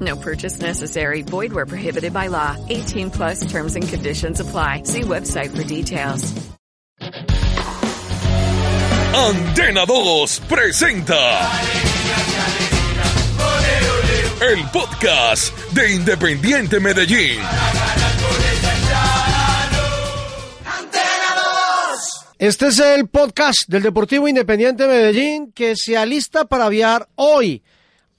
No purchase necessary. Void where prohibited by law. 18 plus terms and conditions apply. See website for details. Antena 2 presenta el podcast de Independiente Medellín. Este es el podcast del Deportivo Independiente Medellín que se alista para viajar hoy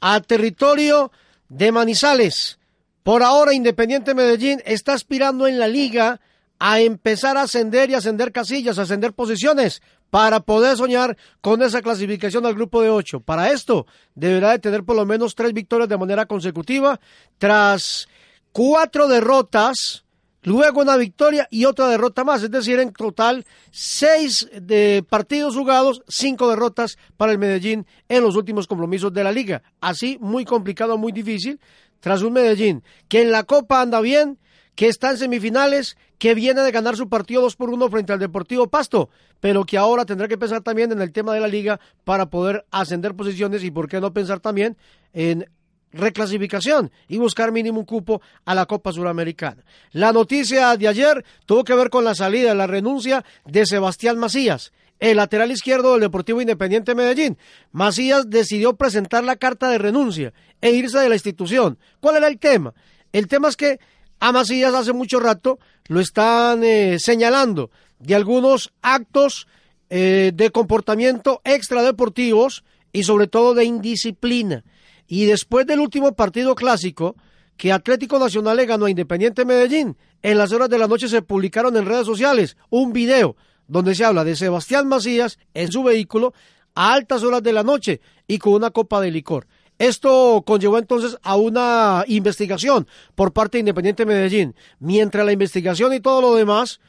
a territorio de Manizales. Por ahora Independiente Medellín está aspirando en la liga a empezar a ascender y ascender casillas, a ascender posiciones para poder soñar con esa clasificación al grupo de ocho. Para esto deberá de tener por lo menos tres victorias de manera consecutiva tras cuatro derrotas luego una victoria y otra derrota más, es decir, en total seis de partidos jugados, cinco derrotas para el Medellín en los últimos compromisos de la liga. Así, muy complicado, muy difícil, tras un Medellín que en la Copa anda bien, que está en semifinales, que viene de ganar su partido 2 por 1 frente al Deportivo Pasto, pero que ahora tendrá que pensar también en el tema de la liga para poder ascender posiciones y por qué no pensar también en reclasificación y buscar mínimo un cupo a la Copa Suramericana. La noticia de ayer tuvo que ver con la salida, la renuncia de Sebastián Macías, el lateral izquierdo del Deportivo Independiente Medellín. Macías decidió presentar la carta de renuncia e irse de la institución. ¿Cuál era el tema? El tema es que a Macías hace mucho rato lo están eh, señalando de algunos actos eh, de comportamiento extradeportivos y sobre todo de indisciplina. Y después del último partido clásico, que Atlético Nacional le ganó a Independiente Medellín, en las horas de la noche se publicaron en redes sociales un video donde se habla de Sebastián Macías en su vehículo a altas horas de la noche y con una copa de licor. Esto conllevó entonces a una investigación por parte de Independiente Medellín. Mientras la investigación y todo lo demás,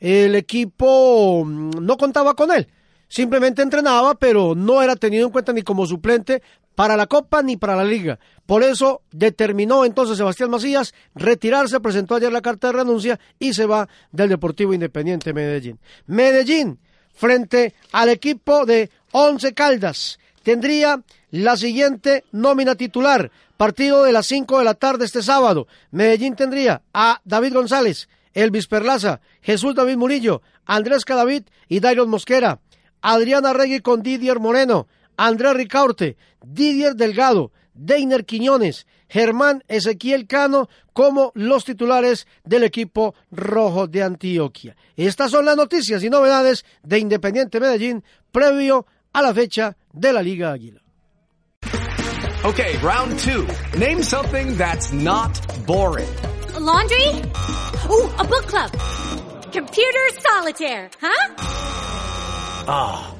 el equipo mm, no contaba con él. Simplemente entrenaba, pero no era tenido en cuenta ni como suplente para la Copa ni para la Liga. Por eso determinó entonces Sebastián Macías retirarse, presentó ayer la carta de renuncia y se va del Deportivo Independiente Medellín. Medellín, frente al equipo de Once Caldas, tendría la siguiente nómina titular. Partido de las 5 de la tarde este sábado. Medellín tendría a David González, Elvis Perlaza, Jesús David Murillo, Andrés Cadavid y Dairon Mosquera. Adriana Regui con Didier Moreno, Andrés Ricaurte, Didier Delgado, Deiner Quiñones, Germán Ezequiel Cano como los titulares del equipo rojo de Antioquia. Estas son las noticias y novedades de Independiente Medellín previo a la fecha de la Liga Águila. Okay, round two. Name something that's not boring. A laundry? Ooh, a book club. Computer solitaire, huh? Ah, oh,